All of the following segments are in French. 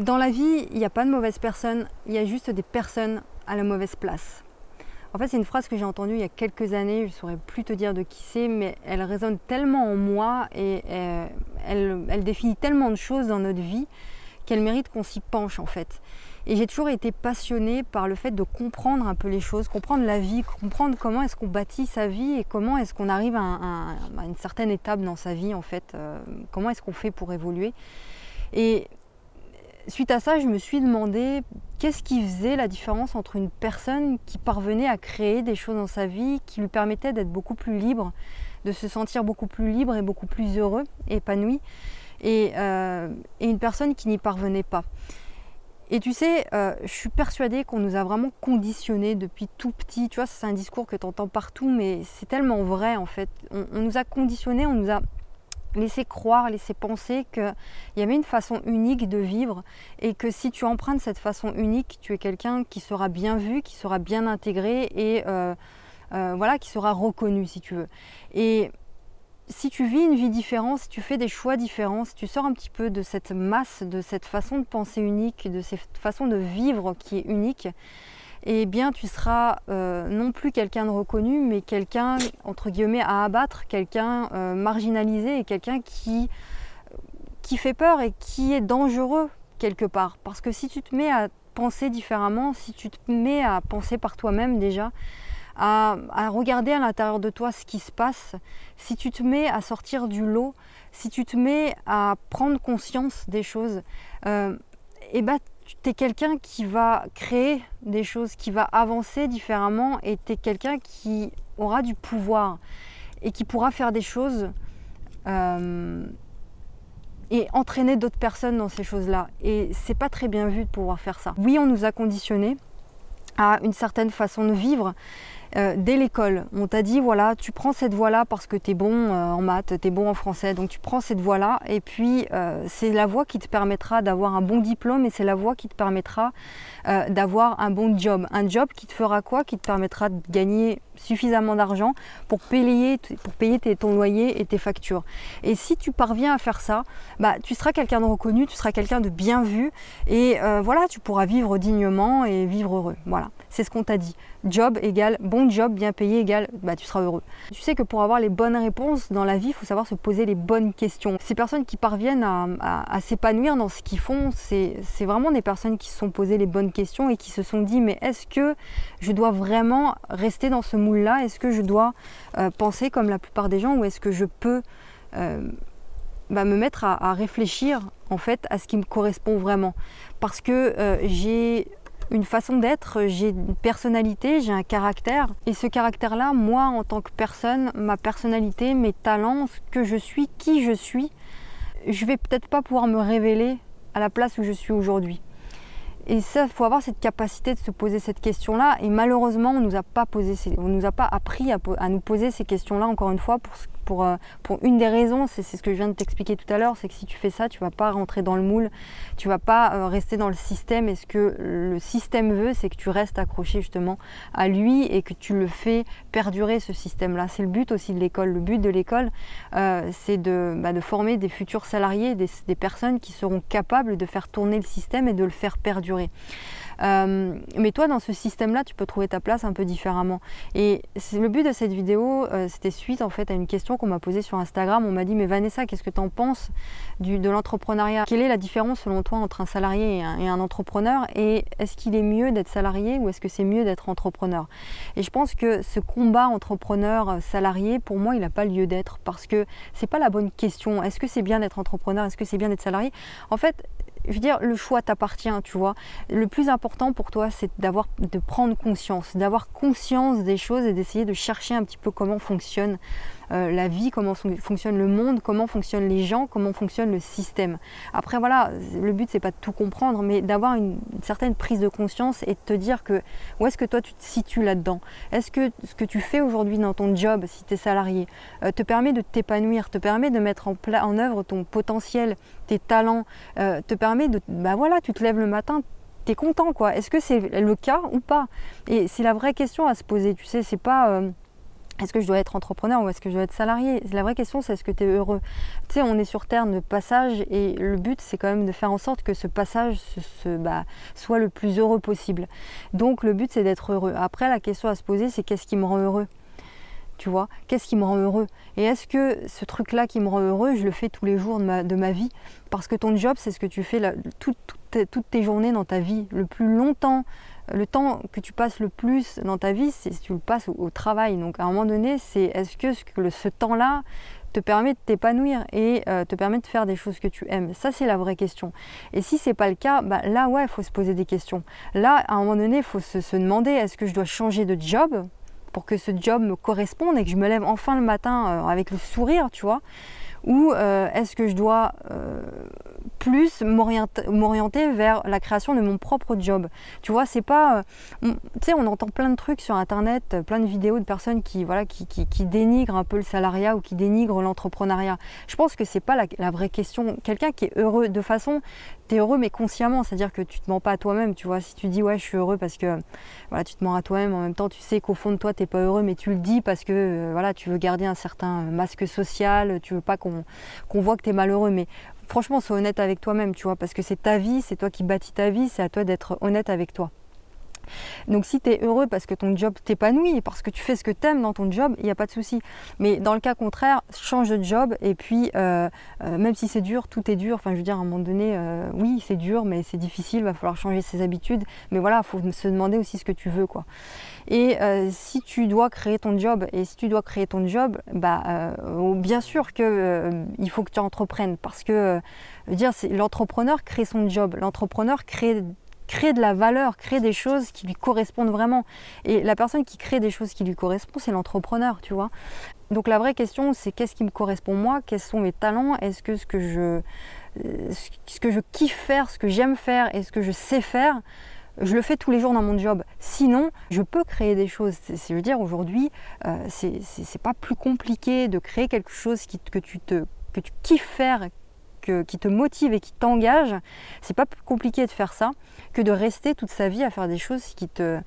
Dans la vie, il n'y a pas de mauvaise personne, il y a juste des personnes à la mauvaise place. En fait, c'est une phrase que j'ai entendue il y a quelques années, je ne saurais plus te dire de qui c'est, mais elle résonne tellement en moi et euh, elle, définit tellement de choses dans notre vie qu'elle mérite qu'on s'y penche en fait. Et j'ai toujours été passionnée par le fait de comprendre un peu les choses, comprendre la vie, comprendre comment est-ce qu'on bâtit sa vie et comment est-ce qu'on arrive à, à, une certaine étape dans sa vie en fait, euh, comment est-ce qu'on fait pour évoluer. Et suite à ça, je me suis demandé qu'est-ce qui faisait la différence entre une personne qui parvenait à créer des choses dans sa vie, qui lui permettait d'être beaucoup plus libre, de se sentir beaucoup plus libre et beaucoup plus heureux, épanoui, et, euh, une personne qui n'y parvenait pas. Et tu sais, euh, je suis persuadée qu'on nous a vraiment conditionnés depuis tout petit. Tu vois, c'est un discours que tu entends partout, mais c'est tellement vrai en fait. On, on nous a conditionnés, on nous a laisser croire, laisser penser qu'il y avait une façon unique de vivre et que si tu empruntes cette façon unique, tu es quelqu'un qui sera bien vu, qui sera bien intégré et euh, euh, voilà, qui sera reconnu si tu veux. Et si tu vis une vie différente, si tu fais des choix différents, si tu sors un petit peu de cette masse, de cette façon de penser unique, de cette façon de vivre qui est unique, eh bien tu seras euh, non plus quelqu'un de reconnu, mais quelqu'un entre guillemets à abattre, quelqu'un euh, marginalisé et quelqu'un qui, qui fait peur et qui est dangereux quelque part. Parce que si tu te mets à penser différemment, si tu te mets à penser par toi-même déjà, à, regarder à l'intérieur de toi ce qui se passe, si tu te mets à sortir du lot, si tu te mets à prendre conscience des choses, euh, eh ben, tu es quelqu'un qui va créer des choses, qui va avancer différemment et tu es quelqu'un qui aura du pouvoir et qui pourra faire des choses euh, et entraîner d'autres personnes dans ces choses-là. Et c'est pas très bien vu de pouvoir faire ça. Oui, on nous a conditionnés à une certaine façon de vivre, euh, dès l'école. On t'a dit, voilà, tu prends cette voie-là parce que tu es bon euh, en maths, tu es bon en français, donc tu prends cette voie-là, et puis euh, c'est la voie qui te permettra d'avoir un bon diplôme, et c'est la voie qui te permettra d'avoir un bon job. Un job qui te fera quoi? Qui te permettra de gagner suffisamment d'argent pour payer, ton loyer et tes factures. Et si tu parviens à faire ça, bah, tu seras quelqu'un de reconnu, tu seras quelqu'un de bien vu, et voilà, tu pourras vivre dignement et vivre heureux. Voilà, c'est ce qu'on t'a dit. Job égale bon job, bien payé égale bah, tu seras heureux. Tu sais que pour avoir les bonnes réponses dans la vie, il faut savoir se poser les bonnes questions. Ces personnes qui parviennent à, s'épanouir dans ce qu'ils font, c'est vraiment des personnes qui se sont posées les bonnes questions et qui se sont dit mais est-ce que je dois vraiment rester dans ce moule-là? Est-ce que je dois euh, penser comme la plupart des gens ou est-ce que je peux euh, bah, me mettre à, réfléchir en fait à ce qui me correspond vraiment? Parce que euh, j'ai une façon d'être, j'ai une personnalité, j'ai un caractère. Et ce caractère-là, moi, en tant que personne, ma personnalité, mes talents, ce que je suis, qui je suis, je vais peut-être pas pouvoir me révéler à la place où je suis aujourd'hui. Et ça, il faut avoir cette capacité de se poser cette question-là. Et malheureusement, on on nous a pas appris à, à nous poser ces questions-là encore une fois pour pour, euh, pour une des raisons, c'est ce que je viens de t'expliquer tout à l'heure, c'est que si tu fais ça, tu vas pas rentrer dans le moule, tu vas pas euh, rester dans le système. Et ce que le système veut, c'est que tu restes accroché justement à lui et que tu le fais perdurer ce système-là. C'est le but aussi de l'école. Le but de l'école, euh, c'est de, bah, de, former des futurs salariés, des personnes qui seront capables de faire tourner le système et de le faire perdurer. Euh, mais toi, dans ce système-là, tu peux trouver ta place un peu différemment. Et le but de cette vidéo, euh, c'était suite en fait à une question qu'on m'a posée sur Instagram. On m'a dit, mais Vanessa, qu'est-ce que tu en penses de l'entrepreneuriat? Quelle est la différence selon toi entre un salarié et un, et un entrepreneur? Et est-ce qu'il est mieux d'être salarié ou est-ce que c'est mieux d'être entrepreneur? Et je pense que ce combat entrepreneur-salarié, pour moi, il n'a pas lieu d'être parce que c'est pas la bonne question. Est-ce que c'est bien d'être entrepreneur? Est-ce que c'est bien d'être salarié? En fait, je veux dire, le choix t'appartient, tu vois. Le plus important pour toi, c'est d'avoir, de prendre conscience, d'avoir conscience des choses et d'essayer de chercher un petit peu comment fonctionne euh, la vie, comment fonctionne le monde, comment fonctionnent les gens, comment fonctionne le système. Après voilà, le but c'est pas de tout comprendre, mais d'avoir une, certaine prise de conscience et de te dire que où est-ce que toi tu te situes là-dedans? Est-ce que ce que tu fais aujourd'hui dans ton job, si tu es salarié, euh, te permet de t'épanouir, te permet de mettre en, œuvre ton potentiel, tes talents, euh, te permet de, bah voilà, tu te lèves le matin, tu es content quoi. Est-ce que c'est le cas ou pas? Et c'est la vraie question à se poser, tu sais, c'est pas est-ce que je dois être entrepreneur ou est-ce que je dois être salarié? La vraie question, c'est est-ce que tu es heureux? Tu sais, on est sur Terre de passage et le but, c'est quand même de faire en sorte que ce passage bah, soit le plus heureux possible. Donc, le but, c'est d'être heureux. Après, la question à se poser, c'est qu'est-ce qui me rend heureux? Tu vois? Qu'est-ce qui me rend heureux? Et est-ce que ce truc-là qui me rend heureux, je le fais tous les jours de ma, vie? Parce que ton job, c'est ce que tu fais toutes tes journées dans ta vie, le plus longtemps le temps que tu passes le plus dans ta vie, c'est si tu le passes au, travail. Donc à un moment donné, c'est est-ce que ce, temps-là te permet de t'épanouir et euh, te permet de faire des choses que tu aimes? Ça, c'est la vraie question. Et si c'est pas le cas, bah, là, ouais, il faut se poser des questions. Là, à un moment donné, il faut se, demander est-ce que je dois changer de job pour que ce job me corresponde et que je me lève enfin le matin euh, avec le sourire, tu vois? Ou euh, est-ce que je dois euh, plus m'orienter vers la création de mon propre job? Tu vois, c'est pas. Euh, tu sais, on entend plein de trucs sur internet, plein de vidéos de personnes qui, voilà, qui, qui, dénigrent un peu le salariat ou qui dénigrent l'entrepreneuriat. Je pense que c'est pas la, la, vraie question. Quelqu'un qui est heureux de façon heureux mais consciemment, c'est-à-dire que tu te mens pas à toi-même, tu vois. Si tu dis ouais, je suis heureux parce que voilà, tu te mens à toi-même, en même temps, tu sais qu'au fond de toi, tu pas heureux, mais tu le dis parce que euh, voilà, tu veux garder un certain masque social, tu veux pas qu'on voit que tu es malheureux. Mais franchement, sois honnête avec toi-même, tu vois, parce que c'est ta vie, c'est toi qui bâtis ta vie, c'est à toi d'être honnête avec toi. Donc si tu es heureux parce que ton job t'épanouit, parce que tu fais ce que tu aimes dans ton job, il n'y a pas de souci. Mais dans le cas contraire, change de job et puis euh, euh, même si c'est dur, tout est dur. Enfin je veux dire à un moment donné, euh, oui c'est dur mais c'est difficile, va falloir changer ses habitudes. Mais voilà, il faut se demander aussi ce que tu veux. Et si tu dois créer ton job et si tu dois créer ton job, bah bien sûr que il faut que tu entreprennes parce que dire l'entrepreneur crée son job, l'entrepreneur crée crée de la valeur, crée des choses qui lui correspondent vraiment. Et la personne qui crée des choses qui lui correspondent, c'est l'entrepreneur, tu vois. Donc la vraie question, c'est qu'est-ce qui me correspond moi? Quels sont mes talents? Est-ce que ce que je ce je kiffe faire, ce que j'aime faire et ce que je sais faire, je le fais tous les jours dans mon job? Sinon, je peux créer des choses. C'est, veux dire, aujourd'hui, euh, c'est, pas plus compliqué de créer quelque chose que, tu te, que tu kiffes faire, qui te motive et qui t'engage, c'est pas plus compliqué de faire ça que de rester toute sa vie à faire des choses qui te,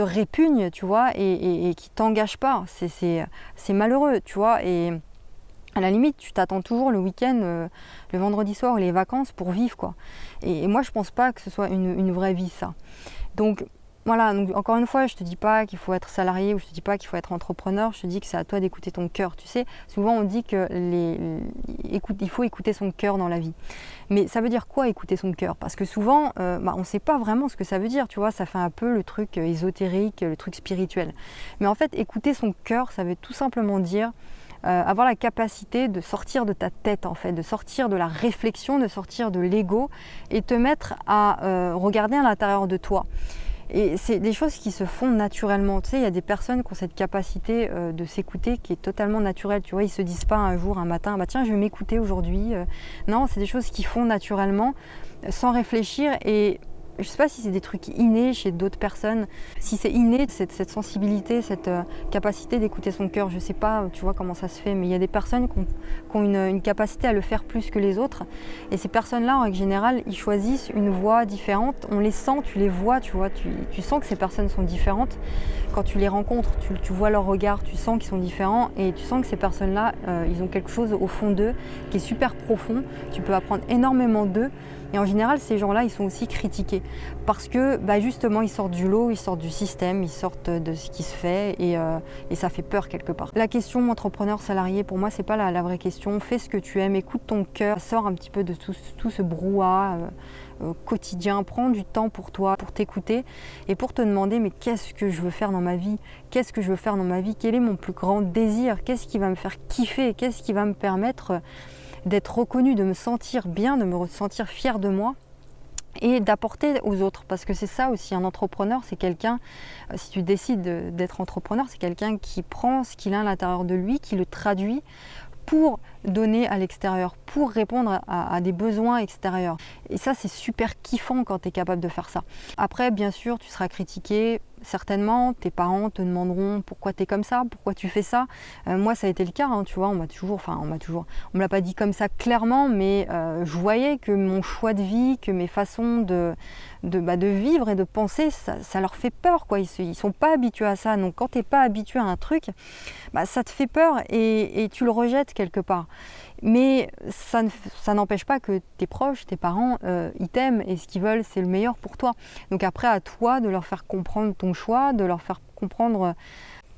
répugnent, tu vois, et, et, qui t'engagent pas. C'est malheureux, tu vois. Et à la limite, tu t'attends toujours le week-end, euh, le vendredi soir ou les vacances pour vivre, quoi. Et, moi, je pense pas que ce soit une, une vraie vie, ça. Donc, voilà, donc encore une fois, je te dis pas qu'il faut être salarié ou je te dis pas qu'il faut être entrepreneur, je te dis que c'est à toi d'écouter ton cœur. Tu sais, souvent on dit que il faut écouter son cœur dans la vie. Mais ça veut dire quoi écouter son cœur? Parce que souvent, euh, bah, on ne sait pas vraiment ce que ça veut dire, tu vois, ça fait un peu le truc euh, ésotérique, le truc spirituel. Mais en fait, écouter son cœur, ça veut tout simplement dire euh, avoir la capacité de sortir de ta tête en fait, de sortir de la réflexion, de sortir de l'ego et te mettre à regarder à l'intérieur de toi. Et c'est des choses qui se font naturellement. Tu sais, il y a des personnes qui ont cette capacité euh, de s'écouter qui est totalement naturelle. Tu vois, ils se disent pas un jour, un matin, bah tiens, je vais m'écouter aujourd'hui. Euh. non, c'est des choses qui font naturellement, sans réfléchir. Et je ne sais pas si c'est des trucs innés chez d'autres personnes, si c'est inné, cette, cette, sensibilité, cette euh, capacité d'écouter son cœur. Je ne sais pas, tu vois, comment ça se fait, mais il y a des personnes qui ont, une, capacité à le faire plus que les autres. Et ces personnes-là, en règle générale, ils choisissent une voie différente. On les sent, tu les vois, tu vois, tu, sens que ces personnes sont différentes. Quand tu les rencontres, tu, vois leur regard, tu sens qu'ils sont différents et tu sens que ces personnes-là, euh, ils ont quelque chose au fond d'eux qui est super profond. Tu peux apprendre énormément d'eux. Et en général, ces gens-là, ils sont aussi critiqués parce que bah, justement, ils sortent du lot, ils sortent du système, ils sortent de ce qui se fait et, euh, ça fait peur quelque part. La question entrepreneur salarié, pour moi, c'est pas la, vraie question. Fais ce que tu aimes, écoute ton cœur, sors un petit peu de tout, ce brouhaha. Euh, euh, quotidien, prends du temps pour toi, pour t'écouter et pour te demander mais qu'est-ce que je veux faire dans ma vie? Qu'est-ce que je veux faire dans ma vie? Quel est mon plus grand désir? Qu'est-ce qui va me faire kiffer? Qu'est-ce qui va me permettre d'être reconnue, de me sentir bien, de me sentir fière de moi? Et d'apporter aux autres. Parce que c'est ça aussi, un entrepreneur, c'est quelqu'un, euh, si tu décides d'être entrepreneur, c'est quelqu'un qui prend ce qu'il a à l'intérieur de lui, qui le traduit pour donner à l'extérieur, pour répondre à, des besoins extérieurs. Et ça, c'est super kiffant quand tu es capable de faire ça. Après, bien sûr, tu seras critiqué, certainement, tes parents te demanderont pourquoi tu es comme ça, pourquoi tu fais ça. Euh, moi, ça a été le cas, hein, tu vois, on m'a toujours, enfin, on m'a toujours, on me l'a pas dit comme ça clairement, mais euh, je voyais que mon choix de vie, que mes façons de, de, bah, vivre et de penser, ça, leur fait peur, quoi. Ils, sont pas habitués à ça. Donc, quand tu n'es pas habitué à un truc, bah, ça te fait peur et tu le rejettes quelque part. Mais ça, n'empêche pas que tes proches, tes parents, euh, ils t'aiment et ce qu'ils veulent, c'est le meilleur pour toi. Donc après, à toi de leur faire comprendre ton choix, de leur faire comprendre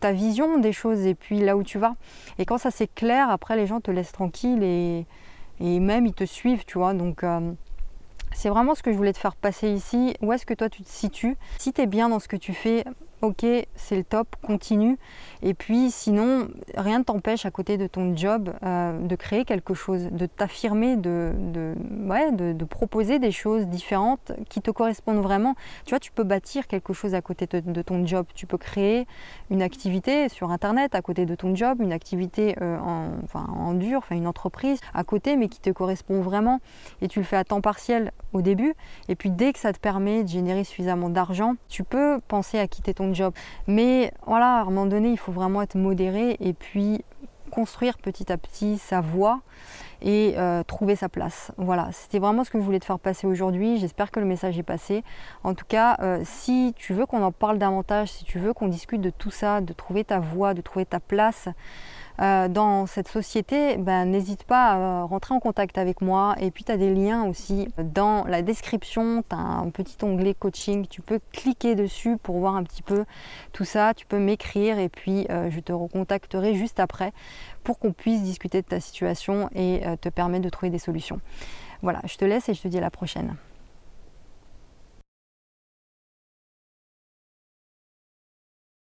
ta vision des choses et puis là où tu vas. Et quand ça c'est clair, après les gens te laissent tranquille et, et même ils te suivent, tu vois. Donc euh, c'est vraiment ce que je voulais te faire passer ici. Où est-ce que toi tu te situes? Si tu es bien dans ce que tu fais, ok, c'est le top, continue. Et puis sinon, rien ne t'empêche à côté de ton job euh, de créer quelque chose, de t'affirmer, de, proposer des choses différentes qui te correspondent vraiment. Tu vois, tu peux bâtir quelque chose à côté de, ton job. Tu peux créer une activité sur Internet à côté de ton job, une activité euh, en, enfin, en dur, enfin une entreprise à côté, mais qui te correspond vraiment. Et tu le fais à temps partiel au début. Et puis dès que ça te permet de générer suffisamment d'argent, tu peux penser à quitter ton job. Mais voilà, à un moment donné, il faut vraiment être modéré et puis construire petit à petit sa voie et euh, trouver sa place. Voilà, c'était vraiment ce que je voulais te faire passer aujourd'hui. J'espère que le message est passé. En tout cas, euh, si tu veux qu'on en parle davantage, si tu veux qu'on discute de tout ça, de trouver ta voie, de trouver ta place, euh, dans cette société, ben, n'hésite pas à rentrer en contact avec moi. Et puis tu as des liens aussi dans la description, tu as un petit onglet coaching, tu peux cliquer dessus pour voir un petit peu tout ça, tu peux m'écrire et puis euh, je te recontacterai juste après pour qu'on puisse discuter de ta situation et euh, te permettre de trouver des solutions. Voilà, je te laisse et je te dis à la prochaine.